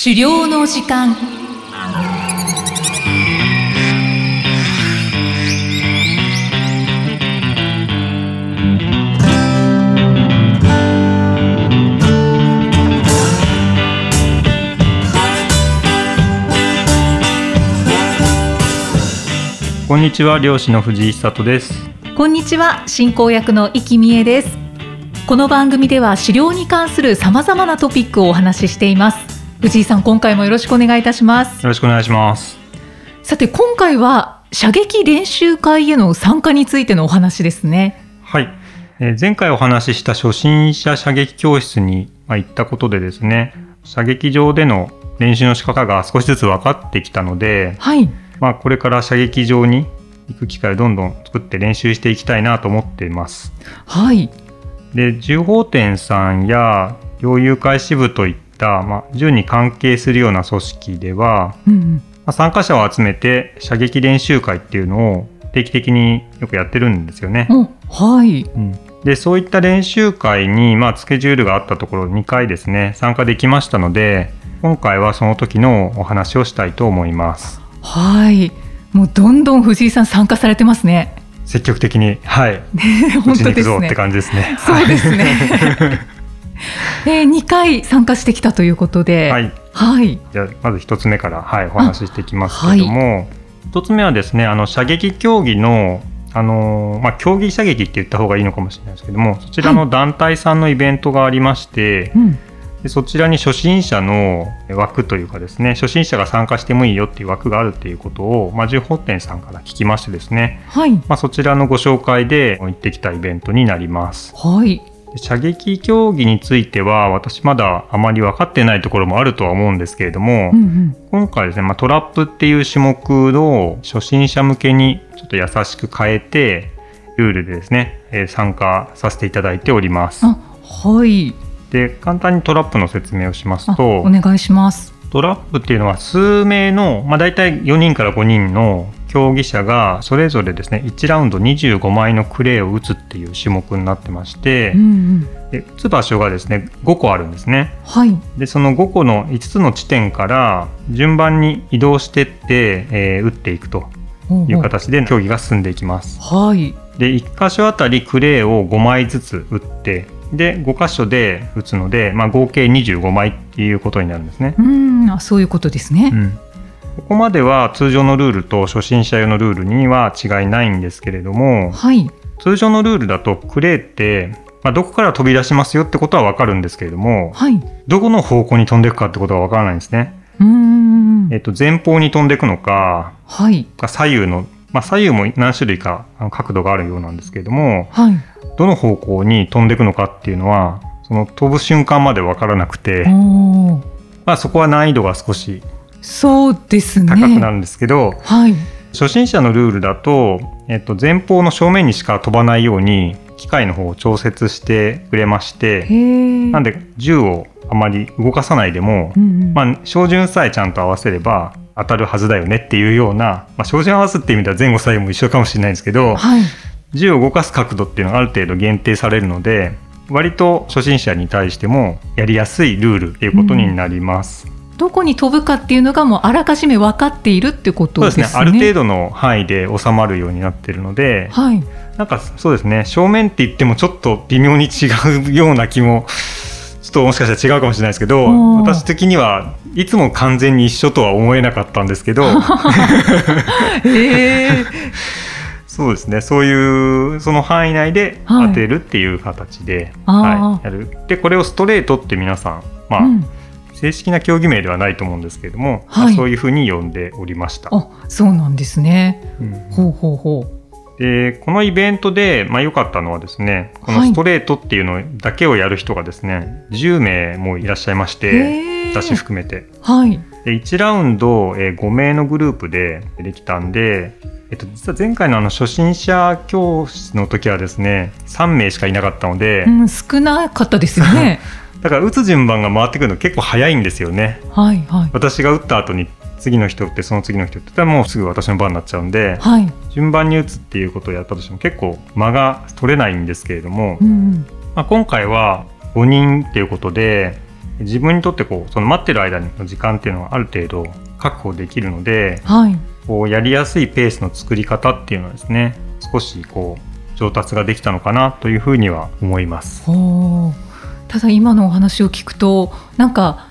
狩猟の時間。こんにちは漁師の藤井久人です。こんにちは進行役の生きみえです。この番組では狩猟に関するさまざまなトピックをお話ししています藤井さん今回もよろしくお願いいたします。よろしくお願いします。さて今回は射撃練習会への参加についてのお話ですね。はい、えー前回お話しした初心者射撃教室にまあ行ったことでですね射撃場での練習の仕方が少しずつ分かってきたので、はい。まあ、これから射撃場に行く機会をどんどん作って練習していきたいなと思っています。はい。で銃砲店さんや猟友会支部といった、まあ、銃に関係するような組織では、うんうん。まあ、参加者を集めて射撃練習会っていうのを定期的によくやってるんですよね。おはい。うん。でそういった練習会に、まあ、スケジュールがあったところ2回ですね参加できましたので今回はその時のお話をしたいと思います。はい。もうどんどん藤井さん参加されてますね。積極的に。はい。打本当ですね。ぞって感じですね。そうですね えー、2回参加してきたということで。はい、はい。じゃあまず一つ目から、はい、お話ししていきますけれども、一つ目はですねあの射撃競技のあのーまあ、競技射撃って言った方がいいのかもしれないですけどもそちらの団体さんのイベントがありまして、うん。でそちらに初心者の枠というかですね初心者が参加してもいいよっていう枠があるっていうことを、まあ、銃砲店さんから聞きましてですね、はい。まあ、そちらのご紹介で行ってきたイベントになります。はい。で射撃競技については私まだあまり分かってないところもあるとは思うんですけれども、うんうん。今回ですね、まあ、トラップっていう種目を初心者向けにちょっと優しく変えてルールでですね、えー参加させていただいております。あはい。で簡単にトラップの説明をしますあとお願いします。トラップっていうのは数名の、まあ、大体4人から5人の競技者がそれぞれですね1ラウンド25枚のクレーを打つっていう種目になってましてうんうん。で打つ場所がですね5個あるんですね。はい。でその5個の5つの地点から順番に移動してって、えー打っていくという形で競技が進んでいきます。はい。で1箇所あたりクレーを5枚ずつ打ってで5箇所で打つので、まあ、合計25枚っていうことになるんですね。うん。あそういうことですね、うん、ここまでは通常のルールと初心者用のルールには違いないんですけれどもはい。通常のルールだとクレーって、まあ、どこから飛び出しますよってことは分かるんですけれどもはい。どこの方向に飛んでいくかってことは分からないんですね。うーん。えっと、前方に飛んでいくのかはい。左右の、まあ、左右も何種類か角度があるようなんですけれどもはい。どの方向に飛んでいくのかっていうのはその飛ぶ瞬間まで分からなくて、まあ、そこは難易度が少しそうですね。高くなるんですけど、はい。初心者のルールだと、えっと、前方の正面にしか飛ばないように機械の方を調節してくれましへてえなんで銃をあまり動かさないでも、うんうん。まあ、照準さえちゃんと合わせれば当たるはずだよねっていうような、まあ、照準合わすっていう意味では前後左右も一緒かもしれないんですけどはい。銃を動かす角度っていうのがある程度限定されるので割と初心者に対してもやりやすいルールっていうことになります。どこに飛ぶかっていうのがもうあらかじめ分かっているってことそうでねですすね。ある程度の範囲で収まるようになってるので、はい。なんかそうですね。正面って言ってもちょっと微妙に違うような気もちょっともしかしたら違うかもしれないですけど私的にはいつも完全に一緒とは思えなかったんですけどへ え そうですね。そういうその範囲内ではい。当てるっていう形で、あー。はい、やる。でこれをストレートって皆さんまあ、うん正式な競技名ではないと思うんですけれども、はい。まあそういうふうに呼んでおりました。あそうなんですね。うん。ほうほうほでこのイベントでまあ良かったのはですねこのはい。ストレートっていうのだけをやる人がですね、10名もいらっしゃいましうて私含めて。はい。で1ラウンド、えー5名のグループでできたんで、えっと、実は前回のあの初心者教室の時はですね3名しかいなかったので、うん少なかったですよね だから打つ順番が回ってくるの結構早いんですよね。はいはい。私が打った後に次の人打ってその次の人打ってたらもうすぐ私の番になっちゃうんではい。順番に打つっていうことをやったとしても結構間が取れないんですけれども、うんうん。まあ、今回は5人っていうことで自分にとってこうその待ってる間の時間っていうのはある程度確保できるので、はい、こうやりやすいペースの作り方っていうのはですね少しこう上達ができたのかなというふうには思います。ただ今のお話を聞くとなんか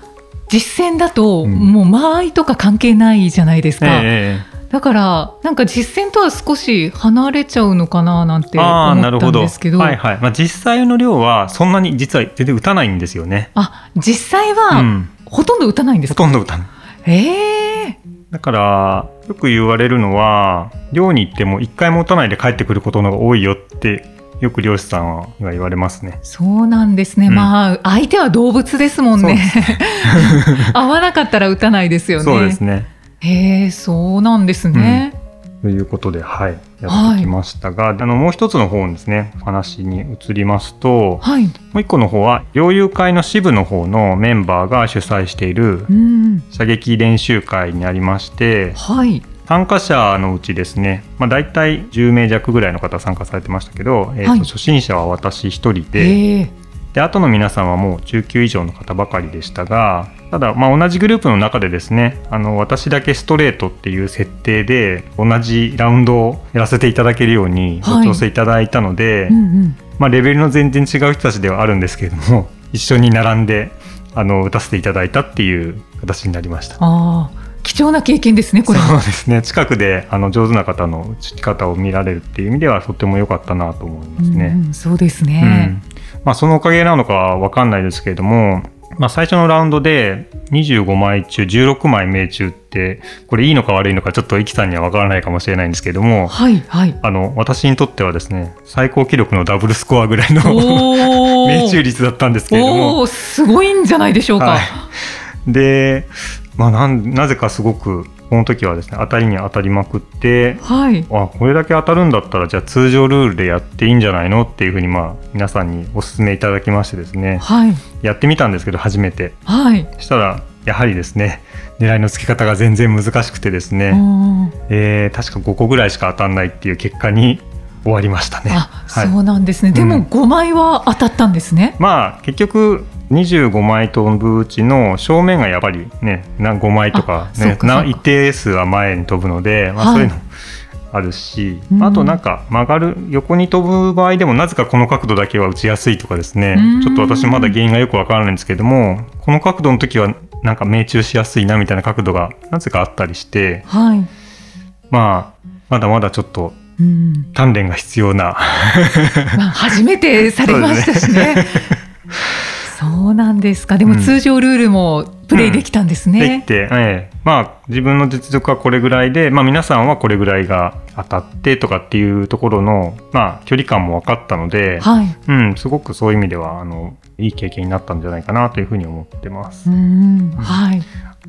実践だとうん。もう間合いとか関係ないじゃないですか、えだからなんか実践とは少し離れちゃうのかななんて思ったほどんですけど。はいはい。まあ、実際の量はそんなに実は全然打たないんですよね。あ実際うはん、ほとんど打たないんですほか、とんど打たない。ええ。だからよく言われるのは漁に行っても一回も打たないで帰ってくることの方が多いよってよく漁師さんは言われますね。そうなんですね、うん。まあ相手は動物ですもんね。合わなかったら打たないですよね。そうですね。へえそうなんですね、ということで、はい、やってきましたが、あのもう一つの方ですね、お話に移りますと、はい。もう一個の方は、猟友会の支部の方のメンバーが主催しているうん。射撃練習会にありまして、はい参加者のうちですね、まあ、大体10名弱ぐらいの方参加されてましたけど、えーとはい。初心者は私一人で、ええで後の皆さんはもう中級以上の方ばかりでしたがただまあ同じグループの中でですねあの私だけストレートっていう設定で同じラウンドをやらせていただけるようにごはい。調整いただいたので、うんうん。まあ、レベルの全然違う人たちではあるんですけれども一緒に並んであの打たせていただいたっていう形になりました。ああ貴重な経験ですねこれ。そうですね。近くであの上手な方の打ち方を見られるっていう意味ではとても良かったなと思いますね。うんうんそうですうね、ん。まあ、そのおかげなのかは分かんないですけれども、まあ、最初のラウンドで25枚中16枚命中ってこれいいのか悪いのかちょっとイキさんには分からないかもしれないんですけれどもはいはい。あの私にとってはですね最高記録のダブルスコアぐらいの 命中率だったんですけれどおも。おすごいんじゃないでしょうか、はい。で、まあ、なんなぜかすごくこの時はですね当たりに当たりまくってはい。あこれだけ当たるんだったらじゃあ通常ルールでやっていいんじゃないの？っていうふうにまあ皆さんにお勧めいただきましてですね。はい。やってみたんですけど初めて。はい。そしたらやはりですね狙いの付け方が全然難しくてですね、うんえー確か5個ぐらいしか当たんないっていう結果に終わりましたね。あ、はい。そうなんですね。でもうん。5枚は当たったんですね。まあ結局25枚飛ぶうちの正面がやっぱりねな5枚とか,、ね、かな一定数は前に飛ぶので、まあ、はいそういうのあるし、うんあとなんか曲がる横に飛ぶ場合でもなぜかこの角度だけは打ちやすいとかですねうんちょっと私まだ原因がよくわからないんですけどもこの角度の時はなんか命中しやすいなみたいな角度がなぜかあったりしてはい。まあまだまだちょっとうん。鍛錬が必要なまあ初めてされましたしね。そうなんですか。でもうん通常ルールもプレイできたんですできね。て、ええまあ自分の実力はこれぐらいで、まあ、皆さんはこれぐらいが当たってとかっていうところの、まあ、距離感も分かったので、はい。うん、すごくそういう意味ではあのいい経験になったんじゃないかなというふうに思ってます。うん。はい。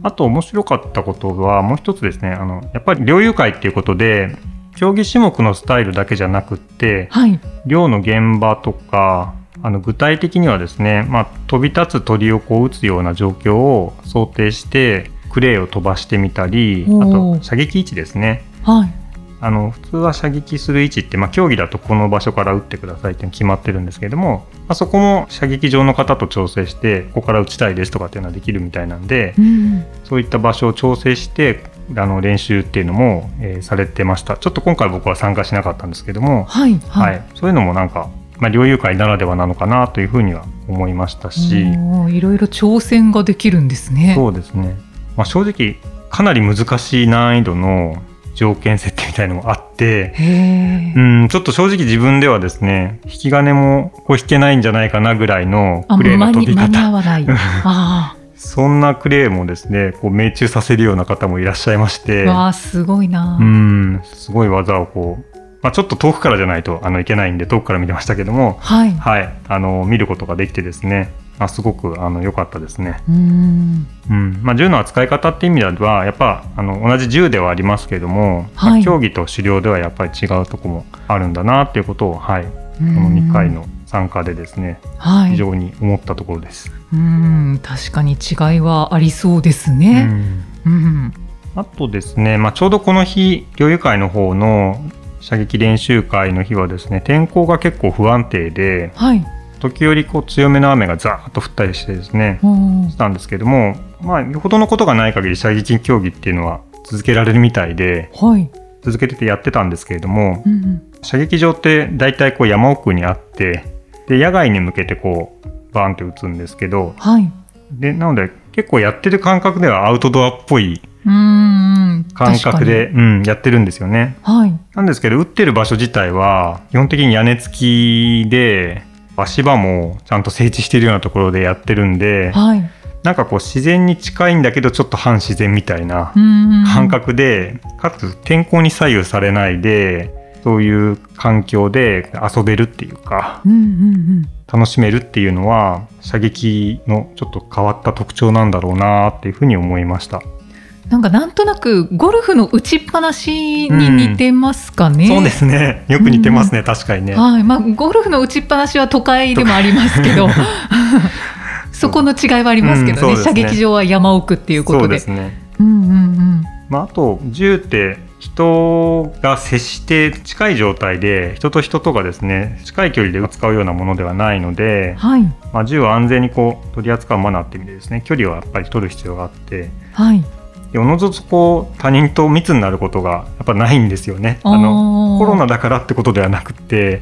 あと面白かったことはもう一つですねあのやっぱり猟友会っていうことで競技種目のスタイルだけじゃなくってはい。漁の現場とかあの具体的にはですね、まあ、飛び立つ鳥をこう撃つような状況を想定してクレーを飛ばしてみたりあと射撃位置ですねはい。あの普通は射撃する位置って、まあ、競技だとこの場所から撃ってくださいって決まってるんですけれども、まあ、そこも射撃場の方と調整してここから撃ちたいですとかっていうのはできるみたいなんでうん。そういった場所を調整してあの練習っていうのも、えーされてましたちょっと今回僕は参加しなかったんですけども、はい。ははい。い、そういうのもなんか、まあ、猟友会ならではなのかなというふうには思いましたし、いろいろ挑戦ができるんですね。そうですね、まあ、正直かなり難しい難易度の条件設定みたいのもあって、う。ん、ちょっと正直自分ではですね引き金もこう引けないんじゃないかなぐらいのあ、クレーの飛び方に合わない。あそんなクレーもですねこう命中させるような方もいらっしゃいましてあ。わあ、すごいな。うんすごい技をこう、まあ、ちょっと遠くからじゃないとあのいけないんで遠くから見てましたけどもはい。はい、あの見ることができてですね、あすごくあの良かったですね。うん。うんまあ、銃の扱い方っていう意味ではやっぱあの同じ銃ではありますけれども、まあはい競技と狩猟ではやっぱり違うところもあるんだなっていうことを、はい、この2回の参加でですね、はい、非常に思ったところです。うん確かに違いはありそうですうね。んうんあとですね、まあ、ちょうどこの日猟友会の方の射撃練習会の日はですね天候が結構不安定で、はい。時折こう強めの雨がザーッと降ったりしてですねしたんですけどもまあよほどのことがない限り射撃競技っていうのは続けられるみたいで、はい、続けててやってたんですけれども、うんうん、射撃場って大体こう山奥にあってで野外に向けてこうバーンって打つんですけど、はい、でなので結構やってる感覚ではアウトドアっぽい感覚で、うん、やってるんですよね。はい、なんですけど打ってる場所自体は基本的に屋根付きで足場もちゃんと整地しているようなところでやってるんで、はい、なんかこう自然に近いんだけどちょっと反自然みたいな感覚でかつ天候に左右されないでそういう環境で遊べるっていうか、うんうんうん、楽しめるっていうのは射撃のちょっと変わった特徴なんだろうなっていうふうに思いました。なんかなんとなくゴルフの打ちっぱなしに似てますかね。うん、そうですね。よく似てますね、うん、確かにね。はい、まあゴルフの打ちっぱなしは都会でもありますけど、そこの違いはありますけどね。うん、ね射撃場は山奥っていうことで。そうですね。うんうんうん。まああと銃って人が接して近い状態で人と人とがですね近い距離で使うようなものではないので、はい、まあ、銃を安全にこう取り扱うマナーっていう意味でですね距離をやっぱり取る必要があって、はい、おのずとこう他人と密になることがやっぱないんですよね。あのコロナだからってことではなくて。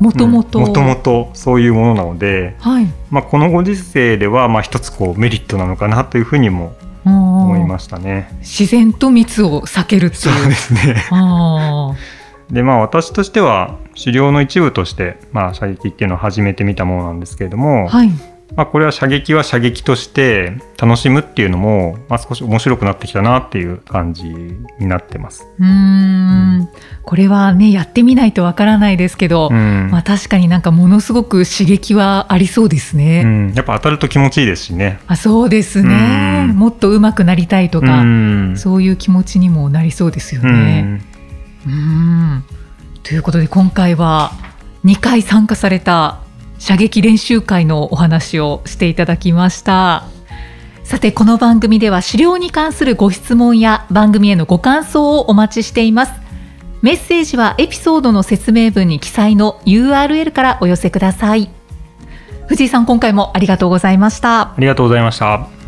もともともともとそういうものなので、はい。まあ、このご時世ではまあ一つこうメリットなのかなというふうにも思いましたね。自然と密を避けるっていう。そうですね。でまあ私としては狩猟の一部として、まあ、射撃っていうのを始めてみたものなんですけれども、はい、まあ、これは射撃は射撃として楽しむっていうのも、まあ、少し面白くなってきたなっていう感じになってます。うん、これはねやってみないとわからないですけど、まあ、確かになんかものすごく刺激はありそうですね。うん、やっぱ当たると気持ちいいですしね。あそうですね。もっと上手くなりたいとか、そういう気持ちにもなりそうですよね。うんということで今回は2回参加された射撃練習会のお話をしていただきました。さてこの番組では資料に関するご質問や番組へのご感想をお待ちしています。メッセージはエピソードの説明文に記載の URL からお寄せください。藤井さん今回もありがとうございました。ありがとうございました。